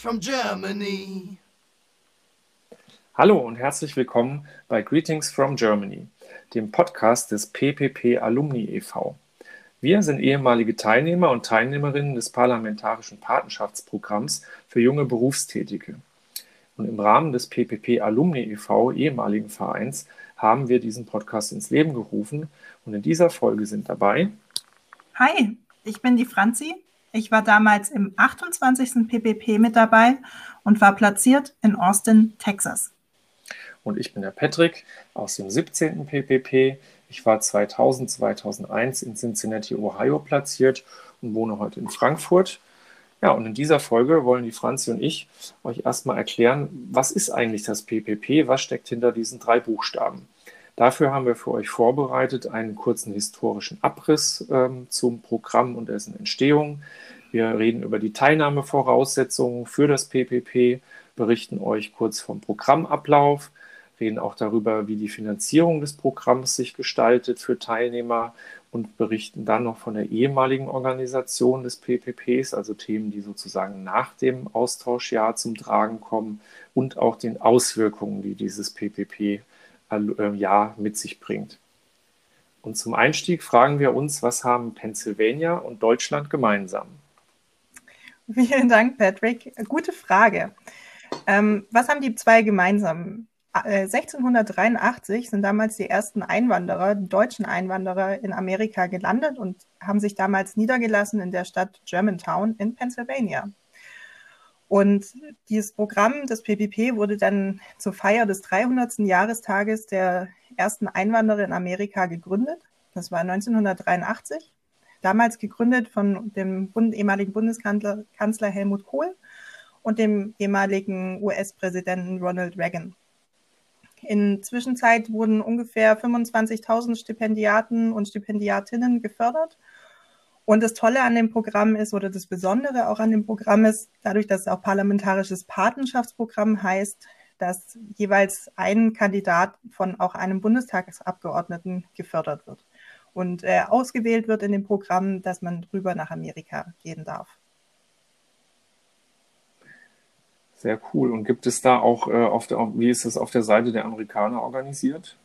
from Germany. Hallo und herzlich willkommen bei Greetings from Germany, dem Podcast des PPP Alumni e.V. Wir sind ehemalige Teilnehmer und Teilnehmerinnen des Parlamentarischen Patenschaftsprogramms für junge Berufstätige. Und im Rahmen des PPP Alumni e.V., ehemaligen Vereins, haben wir diesen Podcast ins Leben gerufen. Und in dieser Folge sind dabei. Hi, ich bin die Franzi. Ich war damals im 28. PPP mit dabei und war platziert in Austin, Texas. Und ich bin der Patrick aus dem 17. PPP. Ich war 2000, 2001 in Cincinnati, Ohio platziert und wohne heute in Frankfurt. Ja, und in dieser Folge wollen die Franzi und ich euch erstmal erklären, was ist eigentlich das PPP, was steckt hinter diesen drei Buchstaben. Dafür haben wir für euch vorbereitet einen kurzen historischen Abriss ähm, zum Programm und dessen Entstehung. Wir reden über die Teilnahmevoraussetzungen für das PPP, berichten euch kurz vom Programmablauf, reden auch darüber, wie die Finanzierung des Programms sich gestaltet für Teilnehmer und berichten dann noch von der ehemaligen Organisation des PPPs, also Themen, die sozusagen nach dem Austauschjahr zum Tragen kommen und auch den Auswirkungen, die dieses PPP Jahr mit sich bringt. Und zum Einstieg fragen wir uns, was haben Pennsylvania und Deutschland gemeinsam? Vielen Dank, Patrick. Gute Frage. Ähm, was haben die zwei gemeinsam? 1683 äh, sind damals die ersten Einwanderer, deutschen Einwanderer in Amerika gelandet und haben sich damals niedergelassen in der Stadt Germantown in Pennsylvania. Und dieses Programm des PPP wurde dann zur Feier des 300. Jahrestages der ersten Einwanderer in Amerika gegründet. Das war 1983. Damals gegründet von dem Bund ehemaligen Bundeskanzler Kanzler Helmut Kohl und dem ehemaligen US-Präsidenten Ronald Reagan. In Zwischenzeit wurden ungefähr 25.000 Stipendiaten und Stipendiatinnen gefördert und das Tolle an dem Programm ist oder das Besondere auch an dem Programm ist, dadurch, dass es auch parlamentarisches Patenschaftsprogramm heißt, dass jeweils ein Kandidat von auch einem Bundestagsabgeordneten gefördert wird und äh, ausgewählt wird in dem Programm, dass man rüber nach Amerika gehen darf. Sehr cool. Und gibt es da auch, äh, auf der, wie ist es auf der Seite der Amerikaner organisiert?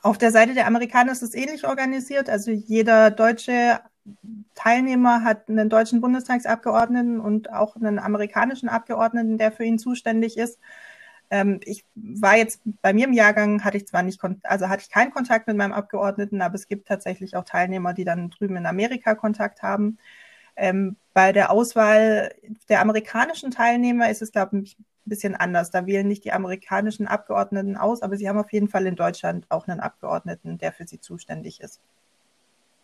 Auf der Seite der Amerikaner ist es ähnlich organisiert. Also jeder deutsche Teilnehmer hat einen deutschen Bundestagsabgeordneten und auch einen amerikanischen Abgeordneten, der für ihn zuständig ist. Ähm, ich war jetzt bei mir im Jahrgang hatte ich zwar nicht, also hatte ich keinen Kontakt mit meinem Abgeordneten, aber es gibt tatsächlich auch Teilnehmer, die dann drüben in Amerika Kontakt haben. Ähm, bei der Auswahl der amerikanischen Teilnehmer ist es, glaube ich, ein bisschen anders. Da wählen nicht die amerikanischen Abgeordneten aus, aber sie haben auf jeden Fall in Deutschland auch einen Abgeordneten, der für sie zuständig ist.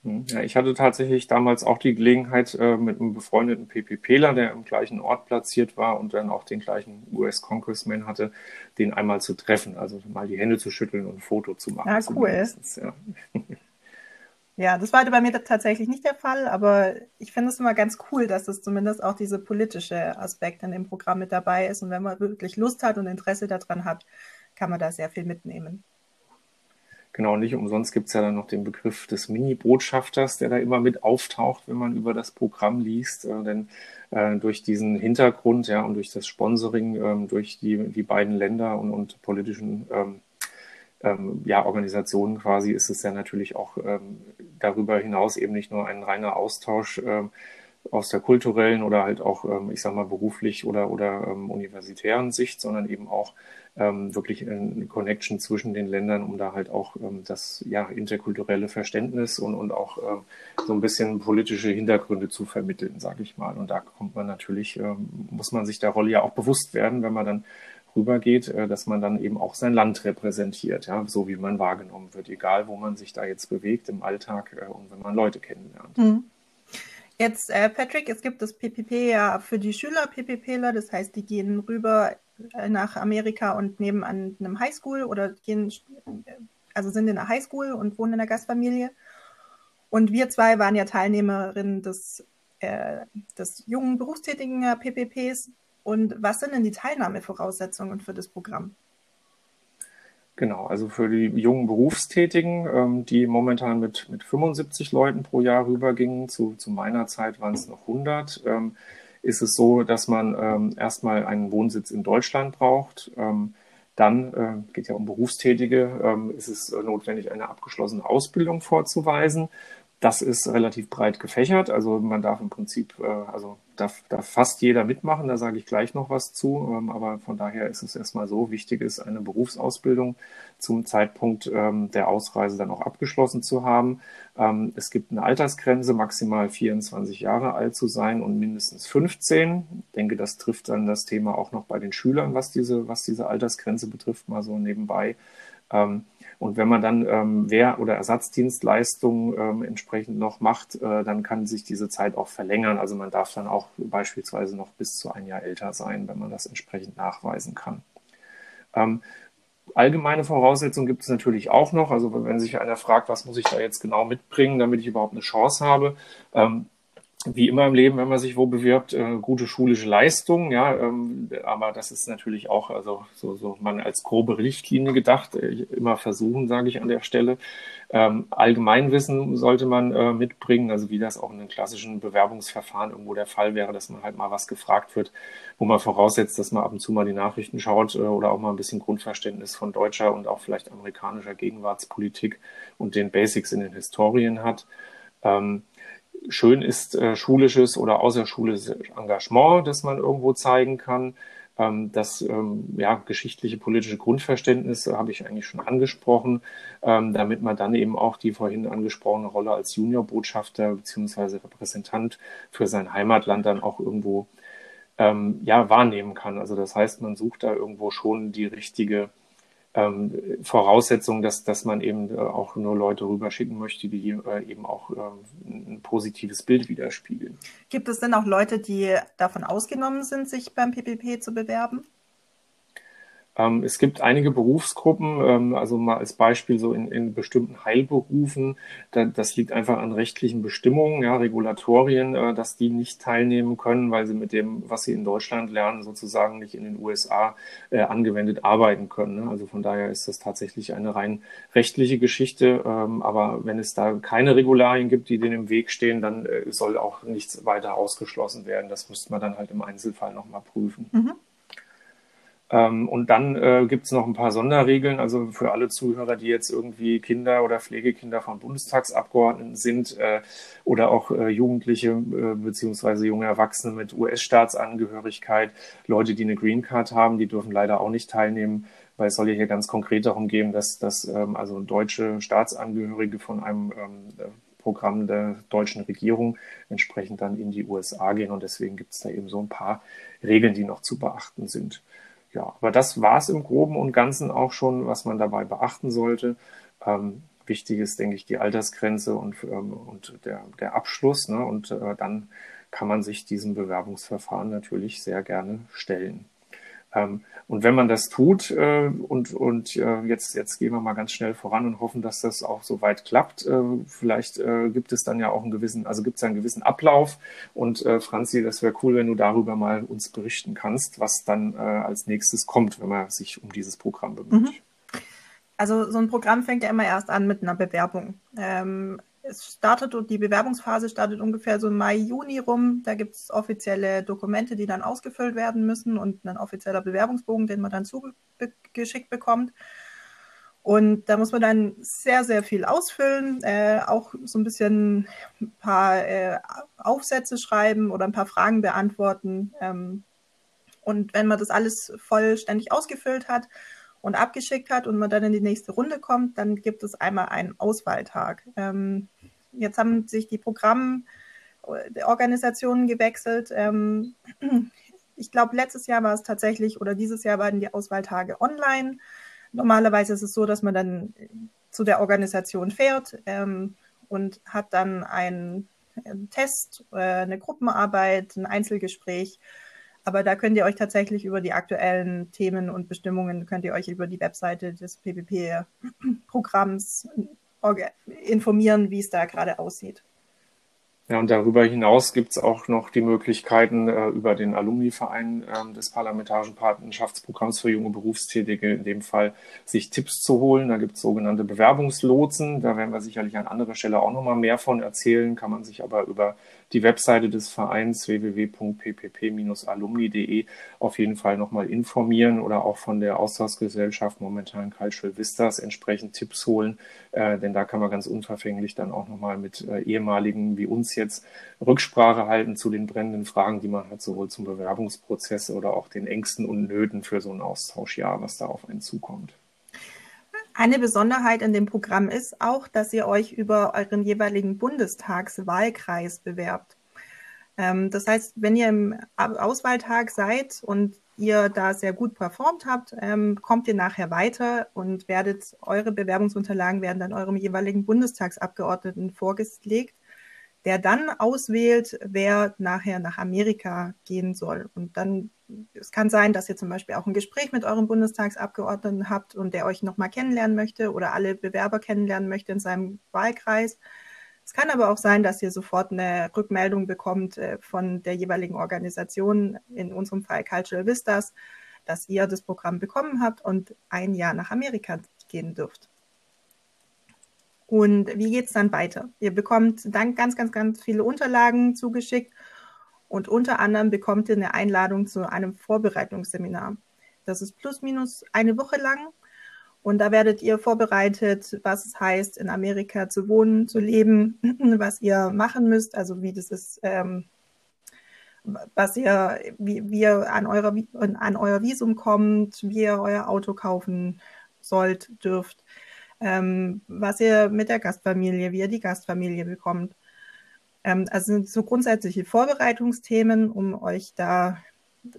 Hm. Ja, ich hatte tatsächlich damals auch die Gelegenheit, äh, mit einem befreundeten PPPler, der im gleichen Ort platziert war und dann auch den gleichen US-Congressman hatte, den einmal zu treffen, also mal die Hände zu schütteln und ein Foto zu machen. Ja, cool. Ja. ja, das war bei mir tatsächlich nicht der Fall, aber ich finde es immer ganz cool, dass es zumindest auch diese politische Aspekt in dem Programm mit dabei ist. Und wenn man wirklich Lust hat und Interesse daran hat, kann man da sehr viel mitnehmen. Genau, nicht umsonst gibt es ja dann noch den Begriff des Mini-Botschafters, der da immer mit auftaucht, wenn man über das Programm liest. Äh, denn äh, durch diesen Hintergrund ja, und durch das Sponsoring, ähm, durch die, die beiden Länder und, und politischen ähm, ähm, ja, Organisationen quasi ist es ja natürlich auch ähm, darüber hinaus eben nicht nur ein reiner Austausch ähm, aus der kulturellen oder halt auch, ähm, ich sag mal, beruflich oder, oder ähm, universitären Sicht, sondern eben auch ähm, wirklich eine Connection zwischen den Ländern, um da halt auch ähm, das ja, interkulturelle Verständnis und, und auch ähm, so ein bisschen politische Hintergründe zu vermitteln, sage ich mal. Und da kommt man natürlich, ähm, muss man sich der Rolle ja auch bewusst werden, wenn man dann rübergeht, äh, dass man dann eben auch sein Land repräsentiert, ja, so wie man wahrgenommen wird, egal wo man sich da jetzt bewegt im Alltag äh, und wenn man Leute kennenlernt. Mhm. Jetzt, äh, Patrick, es gibt das PPP ja für die Schüler, PPPler, das heißt, die gehen rüber äh, nach Amerika und nehmen an einem Highschool oder gehen, also sind in einer Highschool und wohnen in einer Gastfamilie. Und wir zwei waren ja Teilnehmerinnen des, äh, des jungen berufstätigen PPPs. Und was sind denn die Teilnahmevoraussetzungen für das Programm? Genau, also für die jungen Berufstätigen, ähm, die momentan mit, mit 75 Leuten pro Jahr rübergingen, zu, zu meiner Zeit waren es noch 100, ähm, ist es so, dass man ähm, erstmal einen Wohnsitz in Deutschland braucht. Ähm, dann äh, geht ja um Berufstätige, ähm, ist es notwendig, eine abgeschlossene Ausbildung vorzuweisen. Das ist relativ breit gefächert. Also man darf im Prinzip, äh, also darf, darf fast jeder mitmachen, da sage ich gleich noch was zu. Ähm, aber von daher ist es erstmal so, wichtig ist, eine Berufsausbildung zum Zeitpunkt ähm, der Ausreise dann auch abgeschlossen zu haben. Ähm, es gibt eine Altersgrenze, maximal 24 Jahre alt zu sein und mindestens 15. Ich denke, das trifft dann das Thema auch noch bei den Schülern, was diese, was diese Altersgrenze betrifft, mal so nebenbei. Ähm, und wenn man dann ähm, Wehr- oder Ersatzdienstleistungen ähm, entsprechend noch macht, äh, dann kann sich diese Zeit auch verlängern. Also man darf dann auch beispielsweise noch bis zu ein Jahr älter sein, wenn man das entsprechend nachweisen kann. Ähm, allgemeine Voraussetzungen gibt es natürlich auch noch. Also wenn sich einer fragt, was muss ich da jetzt genau mitbringen, damit ich überhaupt eine Chance habe, ähm, wie immer im Leben, wenn man sich wo bewirbt, äh, gute schulische Leistung, ja, ähm, aber das ist natürlich auch, also so, so man als grobe Richtlinie gedacht, äh, immer versuchen, sage ich an der Stelle. Ähm, Allgemeinwissen sollte man äh, mitbringen, also wie das auch in einem klassischen Bewerbungsverfahren irgendwo der Fall wäre, dass man halt mal was gefragt wird, wo man voraussetzt, dass man ab und zu mal die Nachrichten schaut äh, oder auch mal ein bisschen Grundverständnis von deutscher und auch vielleicht amerikanischer Gegenwartspolitik und den Basics in den Historien hat. Ähm, schön ist äh, schulisches oder außerschulisches Engagement, das man irgendwo zeigen kann. Ähm, das ähm, ja, geschichtliche politische Grundverständnis habe ich eigentlich schon angesprochen, ähm, damit man dann eben auch die vorhin angesprochene Rolle als Juniorbotschafter beziehungsweise Repräsentant für sein Heimatland dann auch irgendwo ähm, ja, wahrnehmen kann. Also das heißt, man sucht da irgendwo schon die richtige ähm, Voraussetzung, dass, dass man eben äh, auch nur Leute rüberschicken möchte, die äh, eben auch äh, ein positives Bild widerspiegeln. Gibt es denn auch Leute, die davon ausgenommen sind, sich beim PPP zu bewerben? Ähm, es gibt einige Berufsgruppen, ähm, also mal als Beispiel so in, in bestimmten Heilberufen, da, das liegt einfach an rechtlichen Bestimmungen, ja, Regulatorien, äh, dass die nicht teilnehmen können, weil sie mit dem, was sie in Deutschland lernen, sozusagen nicht in den USA äh, angewendet arbeiten können. Ne? Also von daher ist das tatsächlich eine rein rechtliche Geschichte. Ähm, aber wenn es da keine Regularien gibt, die denen im Weg stehen, dann äh, soll auch nichts weiter ausgeschlossen werden. Das müsste man dann halt im Einzelfall nochmal prüfen. Mhm. Ähm, und dann äh, gibt es noch ein paar Sonderregeln, also für alle Zuhörer, die jetzt irgendwie Kinder oder Pflegekinder von Bundestagsabgeordneten sind äh, oder auch äh, Jugendliche äh, beziehungsweise junge Erwachsene mit US-Staatsangehörigkeit, Leute, die eine Green Card haben, die dürfen leider auch nicht teilnehmen, weil es soll ja hier ganz konkret darum gehen, dass, dass ähm, also deutsche Staatsangehörige von einem ähm, Programm der deutschen Regierung entsprechend dann in die USA gehen. Und deswegen gibt es da eben so ein paar Regeln, die noch zu beachten sind ja, aber das war es im Groben und Ganzen auch schon, was man dabei beachten sollte. Ähm, wichtig ist, denke ich, die Altersgrenze und, ähm, und der, der Abschluss. Ne? Und äh, dann kann man sich diesem Bewerbungsverfahren natürlich sehr gerne stellen. Ähm, und wenn man das tut äh, und, und äh, jetzt, jetzt gehen wir mal ganz schnell voran und hoffen, dass das auch so weit klappt. Äh, vielleicht äh, gibt es dann ja auch einen gewissen, also gibt es einen gewissen Ablauf. Und äh, Franzi, das wäre cool, wenn du darüber mal uns berichten kannst, was dann äh, als nächstes kommt, wenn man sich um dieses Programm bemüht. Mhm. Also so ein Programm fängt ja immer erst an mit einer Bewerbung. Ähm, es startet und die Bewerbungsphase startet ungefähr so im Mai, Juni rum. Da gibt es offizielle Dokumente, die dann ausgefüllt werden müssen und ein offizieller Bewerbungsbogen, den man dann zugeschickt bekommt. Und da muss man dann sehr, sehr viel ausfüllen, äh, auch so ein bisschen ein paar äh, Aufsätze schreiben oder ein paar Fragen beantworten. Ähm, und wenn man das alles vollständig ausgefüllt hat, und abgeschickt hat und man dann in die nächste Runde kommt, dann gibt es einmal einen Auswahltag. Ähm, jetzt haben sich die Programmorganisationen gewechselt. Ähm, ich glaube, letztes Jahr war es tatsächlich oder dieses Jahr waren die Auswahltage online. Normalerweise ist es so, dass man dann zu der Organisation fährt ähm, und hat dann einen, einen Test, äh, eine Gruppenarbeit, ein Einzelgespräch aber da könnt ihr euch tatsächlich über die aktuellen Themen und Bestimmungen, könnt ihr euch über die Webseite des PPP-Programms informieren, wie es da gerade aussieht. Ja, und darüber hinaus gibt es auch noch die Möglichkeiten, äh, über den Alumni-Verein äh, des Parlamentarischen Patenschaftsprogramms für junge Berufstätige in dem Fall sich Tipps zu holen. Da gibt es sogenannte Bewerbungslotsen. Da werden wir sicherlich an anderer Stelle auch nochmal mehr von erzählen, kann man sich aber über die Webseite des Vereins www.ppp-alumni.de auf jeden Fall nochmal informieren oder auch von der Austauschgesellschaft momentan Cultural Vistas entsprechend Tipps holen, äh, denn da kann man ganz unverfänglich dann auch nochmal mit äh, ehemaligen wie uns jetzt Rücksprache halten zu den brennenden Fragen, die man hat, sowohl zum Bewerbungsprozess oder auch den Ängsten und Nöten für so ein Austauschjahr, was da auf einen zukommt. Eine Besonderheit in dem Programm ist auch, dass ihr euch über euren jeweiligen Bundestagswahlkreis bewerbt. Ähm, das heißt, wenn ihr im Auswahltag seid und ihr da sehr gut performt habt, ähm, kommt ihr nachher weiter und werdet eure Bewerbungsunterlagen werden dann eurem jeweiligen Bundestagsabgeordneten vorgelegt, der dann auswählt, wer nachher nach Amerika gehen soll. Und dann es kann sein, dass ihr zum Beispiel auch ein Gespräch mit eurem Bundestagsabgeordneten habt und der euch nochmal kennenlernen möchte oder alle Bewerber kennenlernen möchte in seinem Wahlkreis. Es kann aber auch sein, dass ihr sofort eine Rückmeldung bekommt äh, von der jeweiligen Organisation, in unserem Fall Cultural Vistas, dass ihr das Programm bekommen habt und ein Jahr nach Amerika gehen dürft. Und wie geht es dann weiter? Ihr bekommt dann ganz, ganz, ganz viele Unterlagen zugeschickt und unter anderem bekommt ihr eine Einladung zu einem Vorbereitungsseminar. Das ist plus minus eine Woche lang. Und da werdet ihr vorbereitet, was es heißt, in Amerika zu wohnen, zu leben, was ihr machen müsst, also wie das ist, ähm, was ihr, wie, wie ihr an, eurer, an euer Visum kommt, wie ihr euer Auto kaufen sollt, dürft, ähm, was ihr mit der Gastfamilie, wie ihr die Gastfamilie bekommt. Ähm, also sind so grundsätzliche Vorbereitungsthemen, um euch da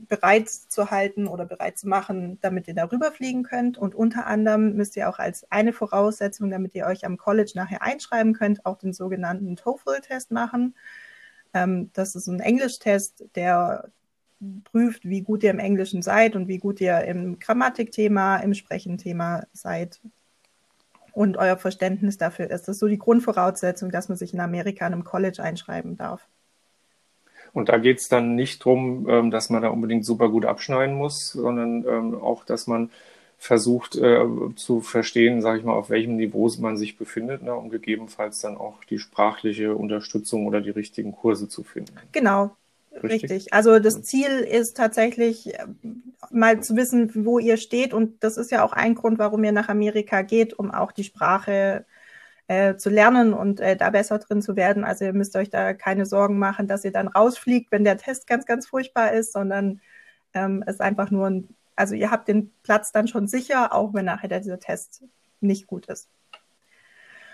bereit zu halten oder bereit zu machen, damit ihr darüber fliegen könnt. Und unter anderem müsst ihr auch als eine Voraussetzung, damit ihr euch am College nachher einschreiben könnt, auch den sogenannten TOEFL-Test machen. Ähm, das ist ein Englischtest, der prüft, wie gut ihr im Englischen seid und wie gut ihr im Grammatikthema, im Sprechenthema seid und euer Verständnis dafür ist. Das ist so die Grundvoraussetzung, dass man sich in Amerika in einem College einschreiben darf. Und da geht es dann nicht darum, ähm, dass man da unbedingt super gut abschneiden muss, sondern ähm, auch, dass man versucht äh, zu verstehen, sage ich mal, auf welchem Niveau man sich befindet, ne, um gegebenenfalls dann auch die sprachliche Unterstützung oder die richtigen Kurse zu finden. Genau, Richtig. Richtig. Also das Ziel ist tatsächlich äh, mal zu wissen, wo ihr steht. Und das ist ja auch ein Grund, warum ihr nach Amerika geht, um auch die Sprache äh, zu lernen und äh, da besser drin zu werden. Also ihr müsst euch da keine Sorgen machen, dass ihr dann rausfliegt, wenn der Test ganz, ganz furchtbar ist, sondern ähm, es einfach nur ein, also ihr habt den Platz dann schon sicher, auch wenn nachher dieser Test nicht gut ist.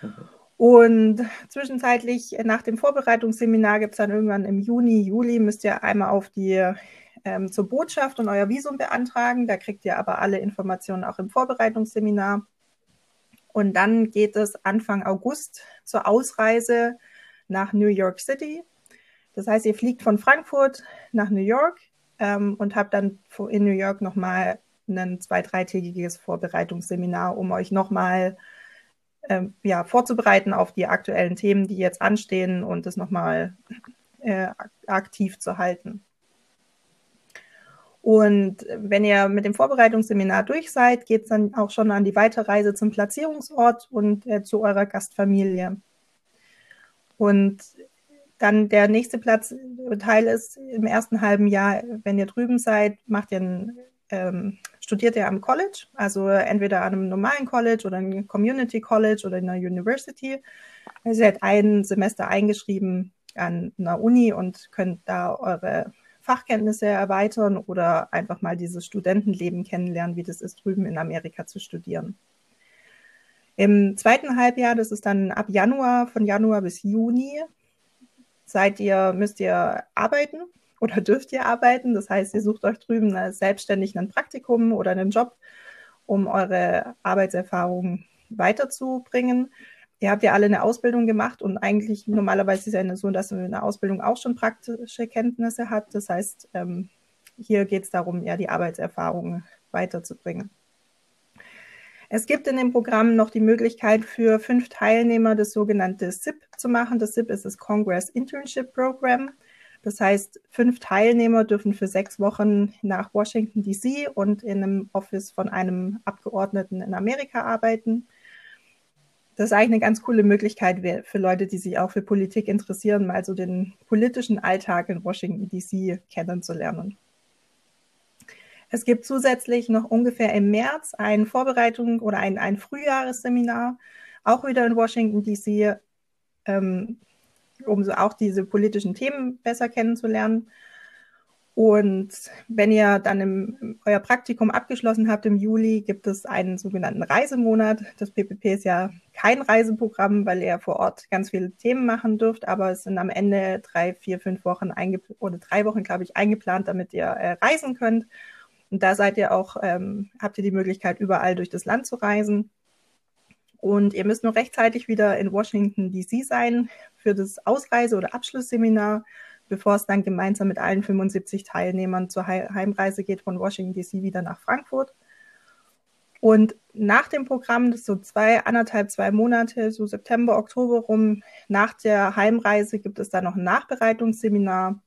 Mhm. Und zwischenzeitlich nach dem Vorbereitungsseminar gibt es dann irgendwann im Juni, Juli, müsst ihr einmal auf die ähm, zur Botschaft und euer Visum beantragen. Da kriegt ihr aber alle Informationen auch im Vorbereitungsseminar. Und dann geht es Anfang August zur Ausreise nach New York City. Das heißt, ihr fliegt von Frankfurt nach New York ähm, und habt dann in New York nochmal ein zwei-, dreitägiges Vorbereitungsseminar, um euch nochmal ähm, ja, vorzubereiten auf die aktuellen Themen, die jetzt anstehen und das nochmal äh, aktiv zu halten. Und wenn ihr mit dem Vorbereitungsseminar durch seid, geht es dann auch schon an die Weiterreise zum Platzierungsort und äh, zu eurer Gastfamilie. Und dann der nächste Platz, Teil ist im ersten halben Jahr, wenn ihr drüben seid, macht ihr ein ähm, studiert er am College, also entweder an einem normalen College oder einem Community College oder in einer University. Ihr seid ein Semester eingeschrieben an einer Uni und könnt da eure Fachkenntnisse erweitern oder einfach mal dieses Studentenleben kennenlernen, wie das ist, drüben in Amerika zu studieren. Im zweiten Halbjahr, das ist dann ab Januar, von Januar bis Juni, seid ihr, müsst ihr arbeiten oder dürft ihr arbeiten. Das heißt, ihr sucht euch drüben selbstständig ein Praktikum oder einen Job, um eure Arbeitserfahrung weiterzubringen. Ihr habt ja alle eine Ausbildung gemacht und eigentlich normalerweise ist es ja so, dass man in der Ausbildung auch schon praktische Kenntnisse hat. Das heißt, ähm, hier geht es darum, ja, die Arbeitserfahrung weiterzubringen. Es gibt in dem Programm noch die Möglichkeit für fünf Teilnehmer das sogenannte SIP zu machen. Das SIP ist das Congress Internship Program. Das heißt, fünf Teilnehmer dürfen für sechs Wochen nach Washington, DC und in einem Office von einem Abgeordneten in Amerika arbeiten. Das ist eigentlich eine ganz coole Möglichkeit für Leute, die sich auch für Politik interessieren, mal so den politischen Alltag in Washington DC kennenzulernen. Es gibt zusätzlich noch ungefähr im März ein Vorbereitung oder ein, ein Frühjahresseminar, auch wieder in Washington DC, ähm, um so auch diese politischen Themen besser kennenzulernen. Und wenn ihr dann im, euer Praktikum abgeschlossen habt im Juli, gibt es einen sogenannten Reisemonat. Das PPP ist ja kein Reiseprogramm, weil ihr vor Ort ganz viele Themen machen dürft, aber es sind am Ende drei, vier, fünf Wochen oder drei Wochen, glaube ich, eingeplant, damit ihr äh, reisen könnt. Und da seid ihr auch, ähm, habt ihr die Möglichkeit, überall durch das Land zu reisen. Und ihr müsst nur rechtzeitig wieder in Washington DC sein für das Ausreise- oder Abschlussseminar, bevor es dann gemeinsam mit allen 75 Teilnehmern zur Heimreise geht von Washington DC wieder nach Frankfurt. Und nach dem Programm, das so zwei, anderthalb, zwei Monate, so September, Oktober rum, nach der Heimreise gibt es dann noch ein Nachbereitungsseminar.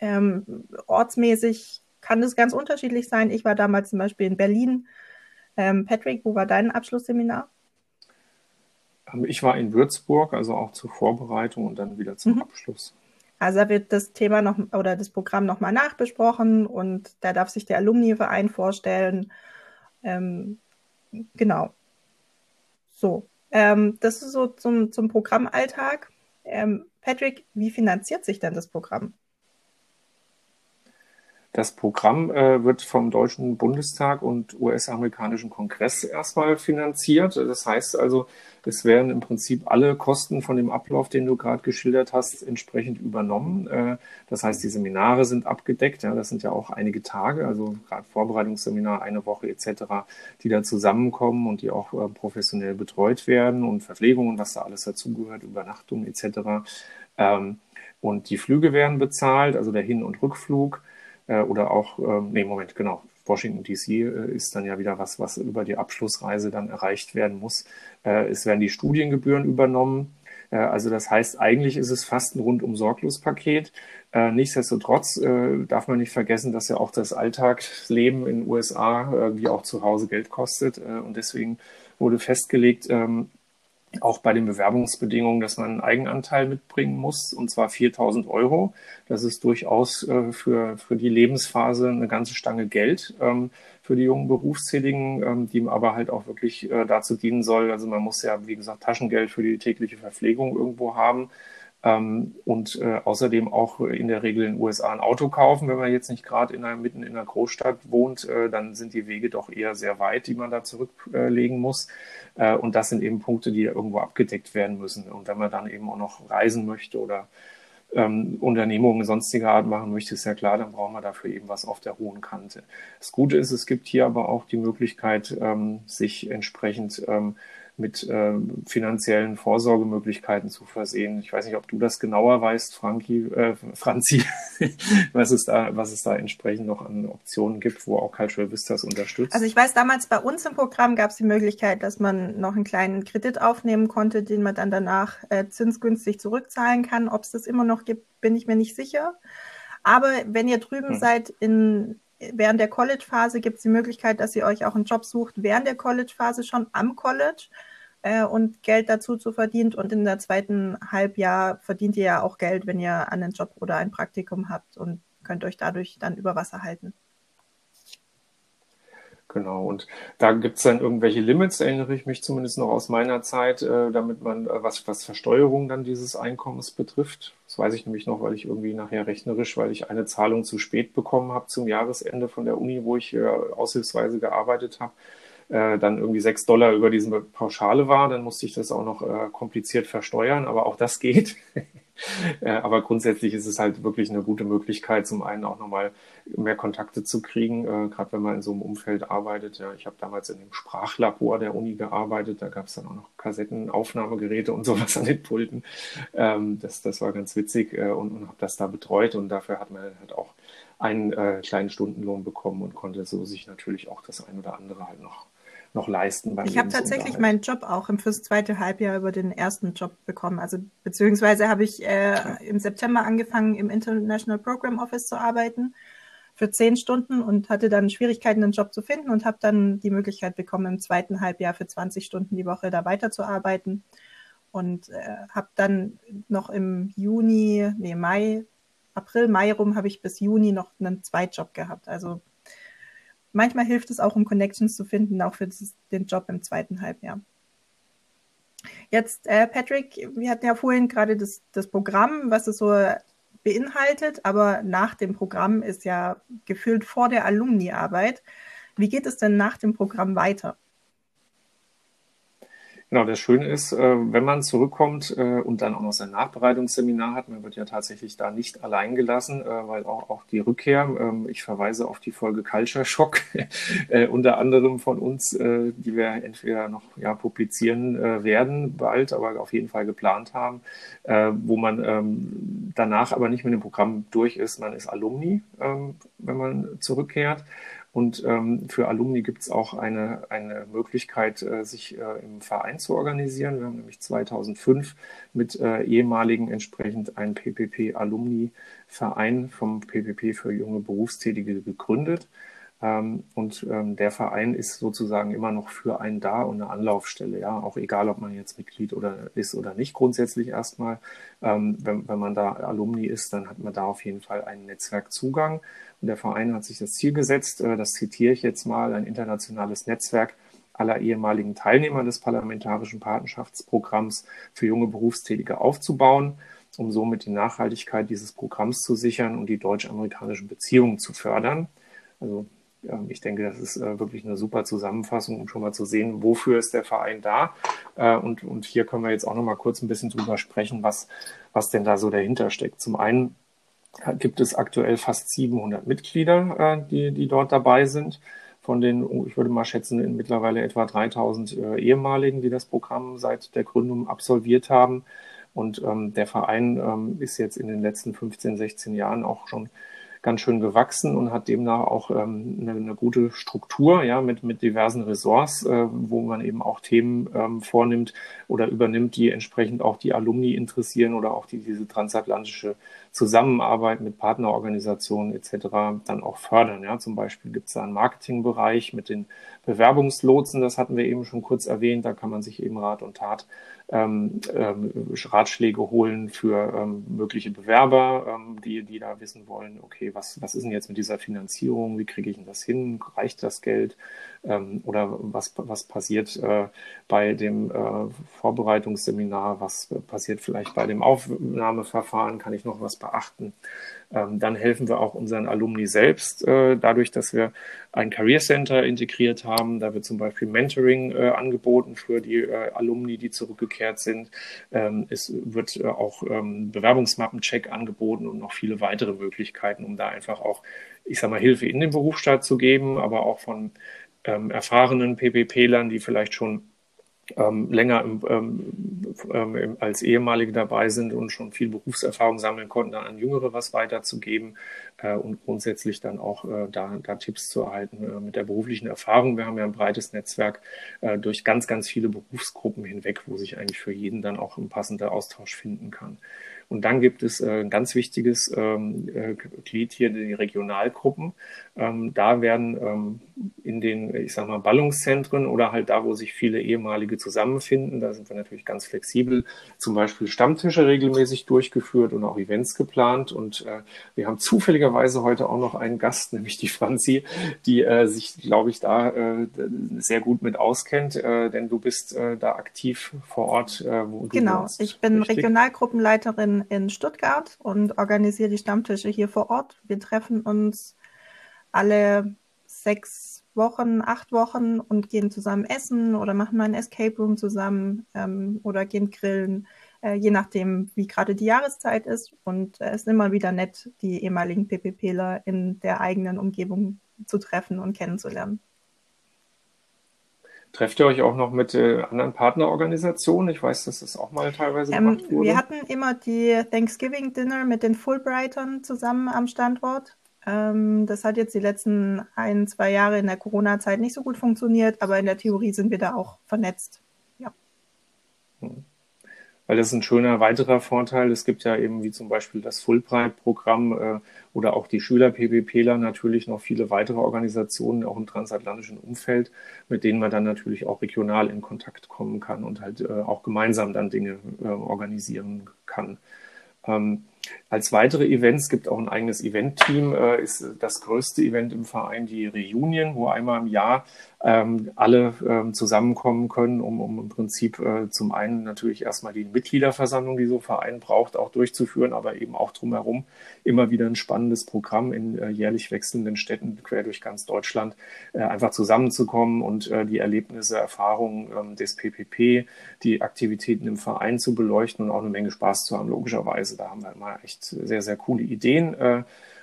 Ähm, ortsmäßig kann das ganz unterschiedlich sein. Ich war damals zum Beispiel in Berlin. Ähm, Patrick, wo war dein Abschlussseminar? Ähm, ich war in Würzburg, also auch zur Vorbereitung und dann wieder zum mhm. Abschluss. Also da wird das Thema noch oder das Programm nochmal nachbesprochen und da darf sich der Alumni-Verein vorstellen. Ähm, genau. So. Ähm, das ist so zum, zum Programmalltag. Ähm, Patrick, wie finanziert sich denn das Programm? Das Programm äh, wird vom Deutschen Bundestag und US-amerikanischen Kongress erstmal finanziert. Das heißt also, es werden im Prinzip alle Kosten von dem Ablauf, den du gerade geschildert hast, entsprechend übernommen. Äh, das heißt, die Seminare sind abgedeckt. Ja, das sind ja auch einige Tage, also gerade Vorbereitungsseminar, eine Woche etc., die da zusammenkommen und die auch äh, professionell betreut werden und Verpflegung und was da alles dazugehört, Übernachtung etc. Ähm, und die Flüge werden bezahlt, also der Hin- und Rückflug oder auch, äh, nee, Moment, genau, Washington DC äh, ist dann ja wieder was, was über die Abschlussreise dann erreicht werden muss. Äh, es werden die Studiengebühren übernommen. Äh, also das heißt, eigentlich ist es fast ein rundum sorglos Paket. Äh, nichtsdestotrotz äh, darf man nicht vergessen, dass ja auch das Alltagsleben in den USA wie auch zu Hause Geld kostet. und deswegen wurde festgelegt, ähm, auch bei den Bewerbungsbedingungen, dass man einen Eigenanteil mitbringen muss, und zwar 4000 Euro. Das ist durchaus äh, für, für die Lebensphase eine ganze Stange Geld ähm, für die jungen Berufstätigen, ähm, die aber halt auch wirklich äh, dazu dienen soll. Also man muss ja, wie gesagt, Taschengeld für die tägliche Verpflegung irgendwo haben. Ähm, und äh, außerdem auch in der Regel in den USA ein Auto kaufen. Wenn man jetzt nicht gerade in einer, mitten in einer Großstadt wohnt, äh, dann sind die Wege doch eher sehr weit, die man da zurücklegen muss. Äh, und das sind eben Punkte, die irgendwo abgedeckt werden müssen. Und wenn man dann eben auch noch reisen möchte oder ähm, Unternehmungen sonstiger Art machen möchte, ist ja klar, dann brauchen wir dafür eben was auf der hohen Kante. Das Gute ist, es gibt hier aber auch die Möglichkeit, ähm, sich entsprechend ähm, mit äh, finanziellen Vorsorgemöglichkeiten zu versehen. Ich weiß nicht, ob du das genauer weißt, Franki, äh, Franzi, was, es da, was es da entsprechend noch an Optionen gibt, wo auch Cultural Vistas unterstützt. Also ich weiß, damals bei uns im Programm gab es die Möglichkeit, dass man noch einen kleinen Kredit aufnehmen konnte, den man dann danach äh, zinsgünstig zurückzahlen kann. Ob es das immer noch gibt, bin ich mir nicht sicher. Aber wenn ihr drüben hm. seid in während der College-Phase gibt es die Möglichkeit, dass ihr euch auch einen Job sucht während der College-Phase schon am College äh, und Geld dazu zu verdient. Und in der zweiten Halbjahr verdient ihr ja auch Geld, wenn ihr einen Job oder ein Praktikum habt und könnt euch dadurch dann über Wasser halten. Genau, und da gibt es dann irgendwelche Limits, erinnere ich mich zumindest noch aus meiner Zeit, äh, damit man, äh, was, was Versteuerung dann dieses Einkommens betrifft. Das weiß ich nämlich noch, weil ich irgendwie nachher rechnerisch, weil ich eine Zahlung zu spät bekommen habe zum Jahresende von der Uni, wo ich äh, aushilfsweise gearbeitet habe, äh, dann irgendwie sechs Dollar über diese Pauschale war, dann musste ich das auch noch äh, kompliziert versteuern, aber auch das geht. Äh, aber grundsätzlich ist es halt wirklich eine gute Möglichkeit, zum einen auch nochmal mehr Kontakte zu kriegen, äh, gerade wenn man in so einem Umfeld arbeitet. Ja, ich habe damals in dem Sprachlabor der Uni gearbeitet, da gab es dann auch noch Kassettenaufnahmegeräte und sowas an den Pulten. Ähm, das, das war ganz witzig äh, und, und habe das da betreut und dafür hat man halt auch einen äh, kleinen Stundenlohn bekommen und konnte so sich natürlich auch das ein oder andere halt noch noch leisten. ich habe tatsächlich meinen Job auch im fürs zweite Halbjahr über den ersten Job bekommen. Also beziehungsweise habe ich äh, im September angefangen, im International Program Office zu arbeiten. für zehn Stunden und hatte dann Schwierigkeiten, einen Job zu finden und habe dann die Möglichkeit bekommen, im zweiten Halbjahr für 20 Stunden die Woche da weiterzuarbeiten und äh, habe dann noch im Juni, nee, Mai, April, Mai rum habe ich bis Juni noch einen Zweitjob gehabt. Also manchmal hilft es auch, um Connections zu finden, auch für das, den Job im zweiten Halbjahr. Jetzt, äh, Patrick, wir hatten ja vorhin gerade das, das Programm, was es so beinhaltet, aber nach dem Programm ist ja gefühlt vor der Alumni-Arbeit. Wie geht es denn nach dem Programm weiter? Genau, das Schöne ist, äh, wenn man zurückkommt äh, und dann auch noch sein Nachbereitungsseminar hat, man wird ja tatsächlich da nicht allein gelassen, äh, weil auch, auch die Rückkehr, ähm, ich verweise auf die Folge Culture Shock, unter anderem von uns, die wir entweder noch ja, publizieren werden, bald, aber auf jeden Fall geplant haben, wo man ähm, danach aber nicht mit dem Programm durch ist. Man ist Alumni, ähm, wenn man zurückkehrt und ähm, für Alumni gibt es auch eine, eine Möglichkeit, äh, sich äh, im Verein zu organisieren. Wir haben nämlich 2005 mit äh, ehemaligen entsprechend einen PPP-Alumni-Verein vom PPP für junge Berufstätige gegründet. Ähm, und ähm, der Verein ist sozusagen immer noch für einen da und eine Anlaufstelle, ja, auch egal, ob man jetzt Mitglied oder ist oder nicht, grundsätzlich erstmal. Ähm, wenn, wenn man da Alumni ist, dann hat man da auf jeden Fall einen Netzwerkzugang. Und der Verein hat sich das Ziel gesetzt, äh, das zitiere ich jetzt mal, ein internationales Netzwerk aller ehemaligen Teilnehmer des parlamentarischen Patenschaftsprogramms für junge Berufstätige aufzubauen, um somit die Nachhaltigkeit dieses Programms zu sichern und die deutsch-amerikanischen Beziehungen zu fördern. Also ich denke, das ist äh, wirklich eine super Zusammenfassung, um schon mal zu sehen, wofür ist der Verein da. Äh, und, und hier können wir jetzt auch noch mal kurz ein bisschen drüber sprechen, was, was denn da so dahinter steckt. Zum einen gibt es aktuell fast 700 Mitglieder, äh, die, die dort dabei sind. Von den, ich würde mal schätzen, mittlerweile etwa 3000 ehemaligen, die das Programm seit der Gründung absolviert haben. Und ähm, der Verein ähm, ist jetzt in den letzten 15, 16 Jahren auch schon ganz schön gewachsen und hat demnach auch ähm, eine, eine gute Struktur, ja, mit, mit diversen Ressorts, äh, wo man eben auch Themen ähm, vornimmt oder übernimmt, die entsprechend auch die Alumni interessieren oder auch die diese transatlantische Zusammenarbeit mit Partnerorganisationen etc. dann auch fördern. Ja, zum Beispiel gibt es da einen Marketingbereich mit den Bewerbungslotsen, das hatten wir eben schon kurz erwähnt, da kann man sich eben Rat und Tat ähm, ähm, Ratschläge holen für ähm, mögliche Bewerber, ähm, die, die da wissen wollen, okay, was, was ist denn jetzt mit dieser Finanzierung, wie kriege ich denn das hin, reicht das Geld ähm, oder was, was passiert äh, bei dem äh, Vorbereitungsseminar, was passiert vielleicht bei dem Aufnahmeverfahren, kann ich noch was beachten. Ähm, dann helfen wir auch unseren Alumni selbst, äh, dadurch, dass wir ein Career Center integriert haben. Da wird zum Beispiel Mentoring äh, angeboten für die äh, Alumni, die zurückgekehrt sind. Ähm, es wird äh, auch ähm, Bewerbungsmappencheck angeboten und noch viele weitere Möglichkeiten, um da einfach auch, ich sag mal, Hilfe in den Berufsstaat zu geben, aber auch von ähm, erfahrenen PPP-Lern, die vielleicht schon ähm, länger im, ähm, ähm, als ehemalige dabei sind und schon viel Berufserfahrung sammeln konnten, dann an Jüngere was weiterzugeben äh, und grundsätzlich dann auch äh, da, da Tipps zu erhalten äh, mit der beruflichen Erfahrung. Wir haben ja ein breites Netzwerk äh, durch ganz, ganz viele Berufsgruppen hinweg, wo sich eigentlich für jeden dann auch ein passender Austausch finden kann. Und dann gibt es äh, ein ganz wichtiges ähm, äh, Glied hier, die Regionalgruppen. Ähm, da werden ähm, in den, ich sag mal, Ballungszentren oder halt da, wo sich viele ehemalige zusammenfinden, da sind wir natürlich ganz flexibel, zum Beispiel Stammtische regelmäßig durchgeführt und auch Events geplant. Und äh, wir haben zufälligerweise heute auch noch einen Gast, nämlich die Franzi, die sich, glaube ich, da sehr gut mit auskennt, denn du bist da aktiv vor Ort. Wo du genau, ich bin richtig? Regionalgruppenleiterin in Stuttgart und organisiere die Stammtische hier vor Ort. Wir treffen uns alle sechs Wochen, acht Wochen und gehen zusammen essen oder machen mal ein Escape Room zusammen ähm, oder gehen grillen, äh, je nachdem, wie gerade die Jahreszeit ist. Und äh, es ist immer wieder nett, die ehemaligen PPPler in der eigenen Umgebung zu treffen und kennenzulernen. Trefft ihr euch auch noch mit äh, anderen Partnerorganisationen? Ich weiß, dass das auch mal teilweise ähm, gemacht wurde. Wir hatten immer die Thanksgiving Dinner mit den Fulbrightern zusammen am Standort. Ähm, das hat jetzt die letzten ein, zwei Jahre in der Corona-Zeit nicht so gut funktioniert, aber in der Theorie sind wir da auch vernetzt. Ja. Hm. Weil das ist ein schöner weiterer Vorteil. Es gibt ja eben wie zum Beispiel das Fulbright-Programm äh, oder auch die Schüler-PPPler natürlich noch viele weitere Organisationen, auch im transatlantischen Umfeld, mit denen man dann natürlich auch regional in Kontakt kommen kann und halt äh, auch gemeinsam dann Dinge äh, organisieren kann. Ähm, als weitere Events gibt auch ein eigenes Event-Team, äh, ist das größte Event im Verein die Reunion, wo einmal im Jahr ähm, alle ähm, zusammenkommen können, um, um im Prinzip äh, zum einen natürlich erstmal die Mitgliederversammlung, die so ein Verein braucht, auch durchzuführen, aber eben auch drumherum immer wieder ein spannendes Programm in äh, jährlich wechselnden Städten quer durch ganz Deutschland äh, einfach zusammenzukommen und äh, die Erlebnisse, Erfahrungen ähm, des PPP, die Aktivitäten im Verein zu beleuchten und auch eine Menge Spaß zu haben, logischerweise. Da haben wir immer echt sehr, sehr coole Ideen. Äh,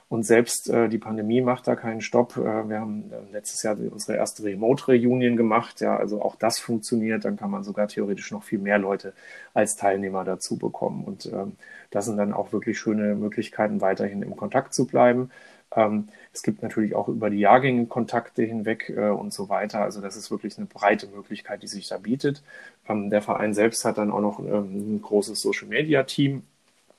und selbst äh, die Pandemie macht da keinen Stopp. Äh, wir haben äh, letztes Jahr unsere erste Remote-Reunion gemacht. Ja, also auch das funktioniert. Dann kann man sogar theoretisch noch viel mehr Leute als Teilnehmer dazu bekommen. Und ähm, das sind dann auch wirklich schöne Möglichkeiten, weiterhin im Kontakt zu bleiben. Ähm, es gibt natürlich auch über die Jahrgänge Kontakte hinweg äh, und so weiter. Also das ist wirklich eine breite Möglichkeit, die sich da bietet. Ähm, der Verein selbst hat dann auch noch ähm, ein großes Social-Media-Team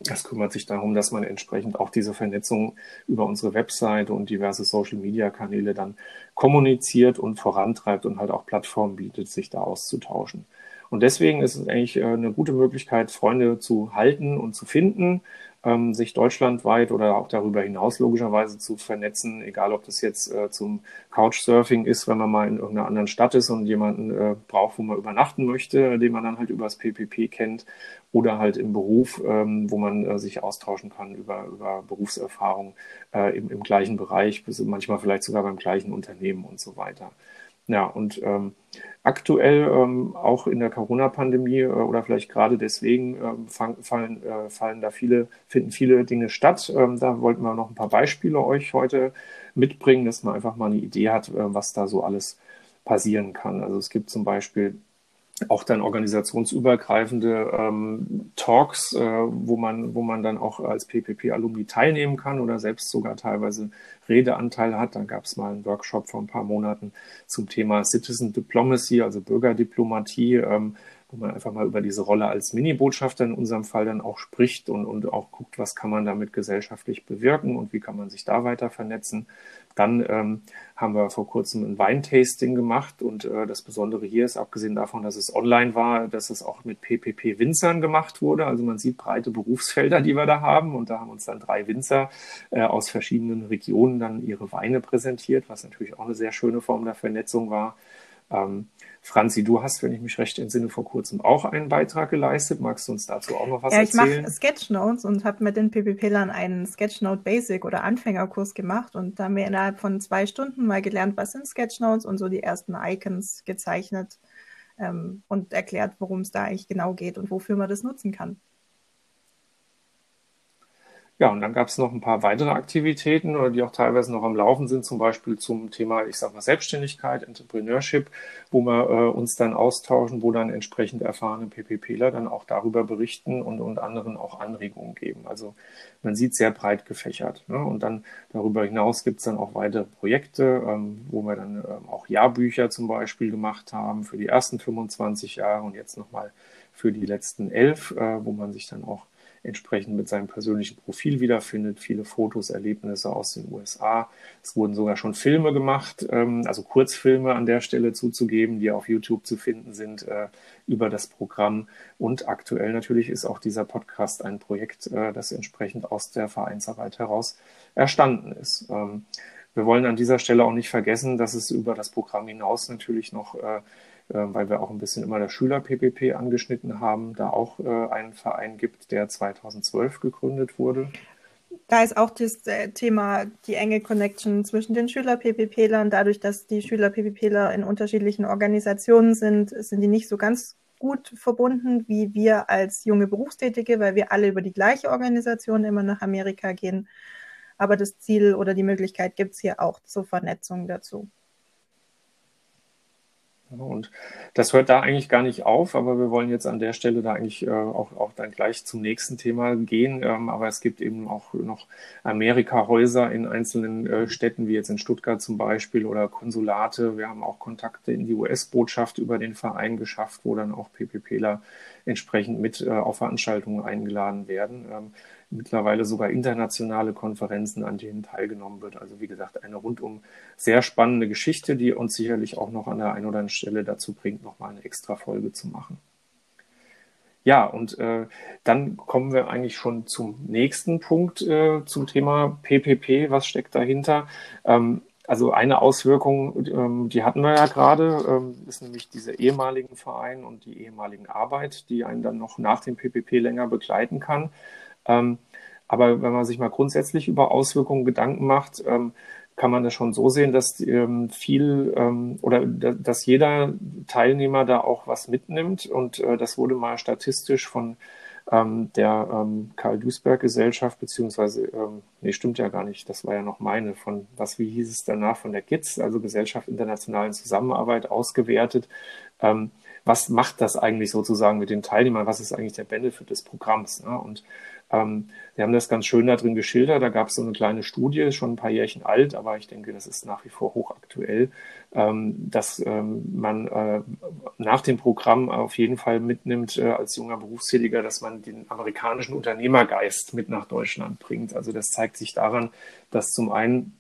das kümmert sich darum, dass man entsprechend auch diese Vernetzung über unsere Webseite und diverse Social-Media-Kanäle dann kommuniziert und vorantreibt und halt auch Plattformen bietet, sich da auszutauschen. Und deswegen ist es eigentlich äh, eine gute Möglichkeit, Freunde zu halten und zu finden, ähm, sich deutschlandweit oder auch darüber hinaus logischerweise zu vernetzen, egal ob das jetzt äh, zum Couchsurfing ist, wenn man mal in irgendeiner anderen Stadt ist und jemanden äh, braucht, wo man übernachten möchte, den man dann halt übers PPP kennt, oder halt im Beruf, ähm, wo man äh, sich austauschen kann über, über Berufserfahrung äh, im, im gleichen Bereich, manchmal vielleicht sogar beim gleichen Unternehmen und so weiter. Ja, und ähm, aktuell ähm, auch in der Corona-Pandemie äh, oder vielleicht gerade deswegen ähm, fang, fallen, äh, fallen da viele, finden viele Dinge statt. Ähm, da wollten wir noch ein paar Beispiele euch heute mitbringen, dass man einfach mal eine Idee hat, äh, was da so alles passieren kann. Also es gibt zum Beispiel auch dann organisationsübergreifende ähm, Talks, äh, wo man, wo man dann auch als PPP-Alumni teilnehmen kann oder selbst sogar teilweise Redeanteil hat. Dann gab es mal einen Workshop vor ein paar Monaten zum Thema Citizen Diplomacy, also Bürgerdiplomatie. Ähm, wo man einfach mal über diese Rolle als Mini-Botschafter in unserem Fall dann auch spricht und, und auch guckt, was kann man damit gesellschaftlich bewirken und wie kann man sich da weiter vernetzen. Dann ähm, haben wir vor kurzem ein Weintasting gemacht und äh, das Besondere hier ist, abgesehen davon, dass es online war, dass es auch mit PPP-Winzern gemacht wurde. Also man sieht breite Berufsfelder, die wir da haben und da haben uns dann drei Winzer äh, aus verschiedenen Regionen dann ihre Weine präsentiert, was natürlich auch eine sehr schöne Form der Vernetzung war. Ähm, Franzi, du hast, wenn ich mich recht entsinne, vor kurzem auch einen Beitrag geleistet. Magst du uns dazu auch noch was ja, erzählen? Ja, ich mache Sketchnotes und habe mit den PPP-Lern einen Sketchnote Basic oder Anfängerkurs gemacht und da haben wir innerhalb von zwei Stunden mal gelernt, was sind Sketchnotes und so die ersten Icons gezeichnet ähm, und erklärt, worum es da eigentlich genau geht und wofür man das nutzen kann. Ja, und dann gab es noch ein paar weitere Aktivitäten, oder die auch teilweise noch am Laufen sind, zum Beispiel zum Thema, ich sag mal, Selbstständigkeit, Entrepreneurship, wo wir äh, uns dann austauschen, wo dann entsprechend erfahrene PPPler dann auch darüber berichten und, und anderen auch Anregungen geben. Also man sieht sehr breit gefächert. Ne? Und dann darüber hinaus gibt es dann auch weitere Projekte, ähm, wo wir dann ähm, auch Jahrbücher zum Beispiel gemacht haben für die ersten 25 Jahre und jetzt nochmal für die letzten elf, äh, wo man sich dann auch entsprechend mit seinem persönlichen Profil wiederfindet. Viele Fotos, Erlebnisse aus den USA. Es wurden sogar schon Filme gemacht, ähm, also Kurzfilme an der Stelle zuzugeben, die auf YouTube zu finden sind äh, über das Programm. Und aktuell natürlich ist auch dieser Podcast ein Projekt, äh, das entsprechend aus der Vereinsarbeit heraus erstanden ist. Ähm, wir wollen an dieser Stelle auch nicht vergessen, dass es über das Programm hinaus natürlich noch äh, weil wir auch ein bisschen immer das Schüler-PPP angeschnitten haben, da auch äh, einen Verein gibt, der 2012 gegründet wurde. Da ist auch das äh, Thema die enge Connection zwischen den Schüler-PPPlern. Dadurch, dass die Schüler-PPPler in unterschiedlichen Organisationen sind, sind die nicht so ganz gut verbunden wie wir als junge Berufstätige, weil wir alle über die gleiche Organisation immer nach Amerika gehen. Aber das Ziel oder die Möglichkeit gibt es hier auch zur Vernetzung dazu. Und das hört da eigentlich gar nicht auf, aber wir wollen jetzt an der Stelle da eigentlich äh, auch, auch dann gleich zum nächsten Thema gehen. Ähm, aber es gibt eben auch noch Amerika-Häuser in einzelnen äh, Städten, wie jetzt in Stuttgart zum Beispiel oder Konsulate. Wir haben auch Kontakte in die US-Botschaft über den Verein geschafft, wo dann auch PPPler entsprechend mit äh, auf Veranstaltungen eingeladen werden. Ähm, mittlerweile sogar internationale Konferenzen, an denen teilgenommen wird. Also wie gesagt, eine rundum sehr spannende Geschichte, die uns sicherlich auch noch an der einen oder anderen Stelle dazu bringt, nochmal eine extra Folge zu machen. Ja, und äh, dann kommen wir eigentlich schon zum nächsten Punkt äh, zum Thema PPP. Was steckt dahinter? Ähm, also eine Auswirkung, ähm, die hatten wir ja gerade, ähm, ist nämlich diese ehemaligen Vereine und die ehemaligen Arbeit, die einen dann noch nach dem PPP länger begleiten kann. Ähm, aber wenn man sich mal grundsätzlich über Auswirkungen Gedanken macht, ähm, kann man das schon so sehen, dass ähm, viel ähm, oder dass jeder Teilnehmer da auch was mitnimmt. Und äh, das wurde mal statistisch von ähm, der ähm, Karl-Duisberg-Gesellschaft, beziehungsweise, ähm, nee, stimmt ja gar nicht, das war ja noch meine, von was, wie hieß es danach, von der GITS, also Gesellschaft internationalen Zusammenarbeit, ausgewertet. Was macht das eigentlich sozusagen mit den Teilnehmern? Was ist eigentlich der Benefit des Programms? Ne? Und ähm, wir haben das ganz schön da drin geschildert. Da gab es so eine kleine Studie, schon ein paar Jährchen alt, aber ich denke, das ist nach wie vor hochaktuell, ähm, dass ähm, man äh, nach dem Programm auf jeden Fall mitnimmt äh, als junger Berufstätiger, dass man den amerikanischen Unternehmergeist mit nach Deutschland bringt. Also das zeigt sich daran, dass zum einen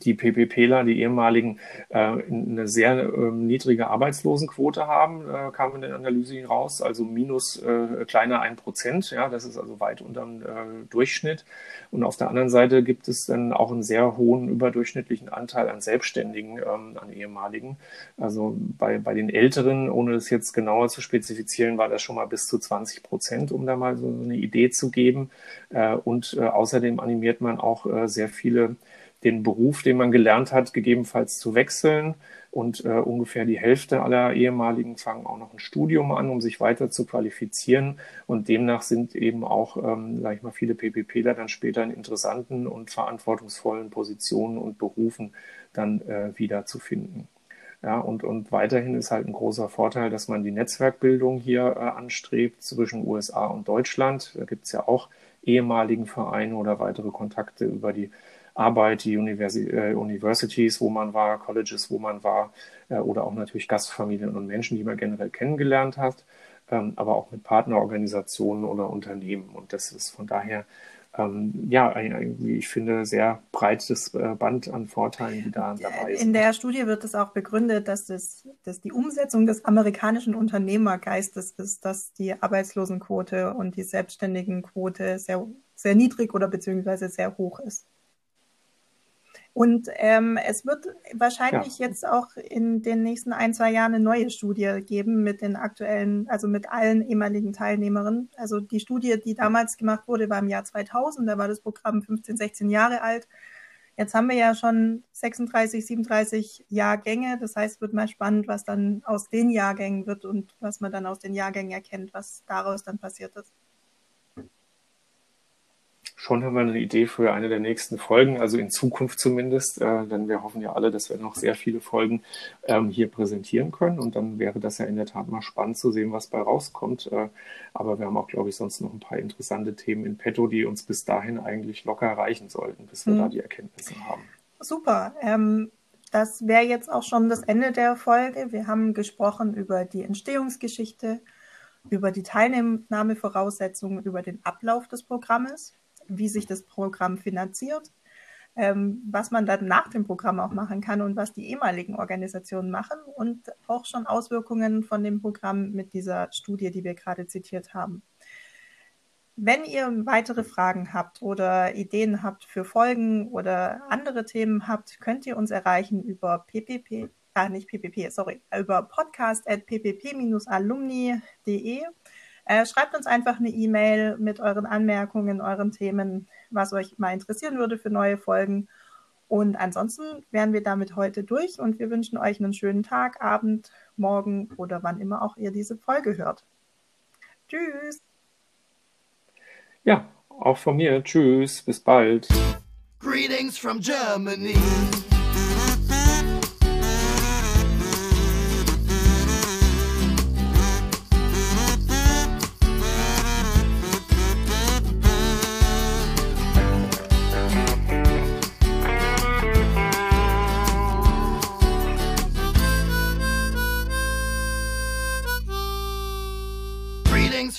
die PPPler, die ehemaligen, äh, eine sehr äh, niedrige Arbeitslosenquote haben, äh, kam in der Analyse raus, also minus äh, kleiner ein Prozent. Ja, das ist also weit unter dem äh, Durchschnitt. Und auf der anderen Seite gibt es dann auch einen sehr hohen überdurchschnittlichen Anteil an Selbstständigen, ähm, an ehemaligen. Also bei, bei den Älteren, ohne das jetzt genauer zu spezifizieren, war das schon mal bis zu 20 Prozent, um da mal so eine Idee zu geben. Äh, und äh, außerdem animiert man auch äh, sehr viele den Beruf, den man gelernt hat, gegebenenfalls zu wechseln. Und äh, ungefähr die Hälfte aller ehemaligen fangen auch noch ein Studium an, um sich weiter zu qualifizieren. Und demnach sind eben auch, ähm, sage ich mal, viele PPPler dann später in interessanten und verantwortungsvollen Positionen und Berufen dann äh, wieder zu finden. Ja, und, und weiterhin ist halt ein großer Vorteil, dass man die Netzwerkbildung hier äh, anstrebt zwischen USA und Deutschland. Da gibt es ja auch ehemaligen Vereine oder weitere Kontakte über die Arbeit, die Universi äh, Universities, wo man war, Colleges, wo man war, äh, oder auch natürlich Gastfamilien und Menschen, die man generell kennengelernt hat, ähm, aber auch mit Partnerorganisationen oder Unternehmen. Und das ist von daher ähm, ja, ein, wie ich finde, sehr breites äh, Band an Vorteilen, die da dabei sind. In der Studie wird es auch begründet, dass, das, dass die Umsetzung des amerikanischen Unternehmergeistes ist, dass die Arbeitslosenquote und die Selbstständigenquote sehr, sehr niedrig oder beziehungsweise sehr hoch ist. Und ähm, es wird wahrscheinlich ja. jetzt auch in den nächsten ein, zwei Jahren eine neue Studie geben mit den aktuellen, also mit allen ehemaligen Teilnehmerinnen. Also die Studie, die damals gemacht wurde, war im Jahr 2000, da war das Programm 15, 16 Jahre alt. Jetzt haben wir ja schon 36, 37 Jahrgänge. Das heißt, wird mal spannend, was dann aus den Jahrgängen wird und was man dann aus den Jahrgängen erkennt, was daraus dann passiert ist schon haben wir eine Idee für eine der nächsten Folgen, also in Zukunft zumindest, äh, denn wir hoffen ja alle, dass wir noch sehr viele Folgen ähm, hier präsentieren können und dann wäre das ja in der Tat mal spannend zu sehen, was bei rauskommt. Äh, aber wir haben auch, glaube ich, sonst noch ein paar interessante Themen in petto, die uns bis dahin eigentlich locker erreichen sollten, bis wir mhm. da die Erkenntnisse haben. Super. Ähm, das wäre jetzt auch schon das Ende der Folge. Wir haben gesprochen über die Entstehungsgeschichte, über die Teilnahmevoraussetzungen, über den Ablauf des Programmes wie sich das Programm finanziert, ähm, was man dann nach dem Programm auch machen kann und was die ehemaligen Organisationen machen und auch schon Auswirkungen von dem Programm mit dieser Studie, die wir gerade zitiert haben. Wenn ihr weitere Fragen habt oder Ideen habt für Folgen oder andere Themen habt, könnt ihr uns erreichen über ppp, ah, nicht ppp, sorry, über podcast.ppp-alumni.de äh, schreibt uns einfach eine E-Mail mit euren Anmerkungen, euren Themen, was euch mal interessieren würde für neue Folgen. Und ansonsten wären wir damit heute durch und wir wünschen euch einen schönen Tag, Abend, Morgen oder wann immer auch ihr diese Folge hört. Tschüss. Ja, auch von mir. Tschüss, bis bald. Greetings from Germany.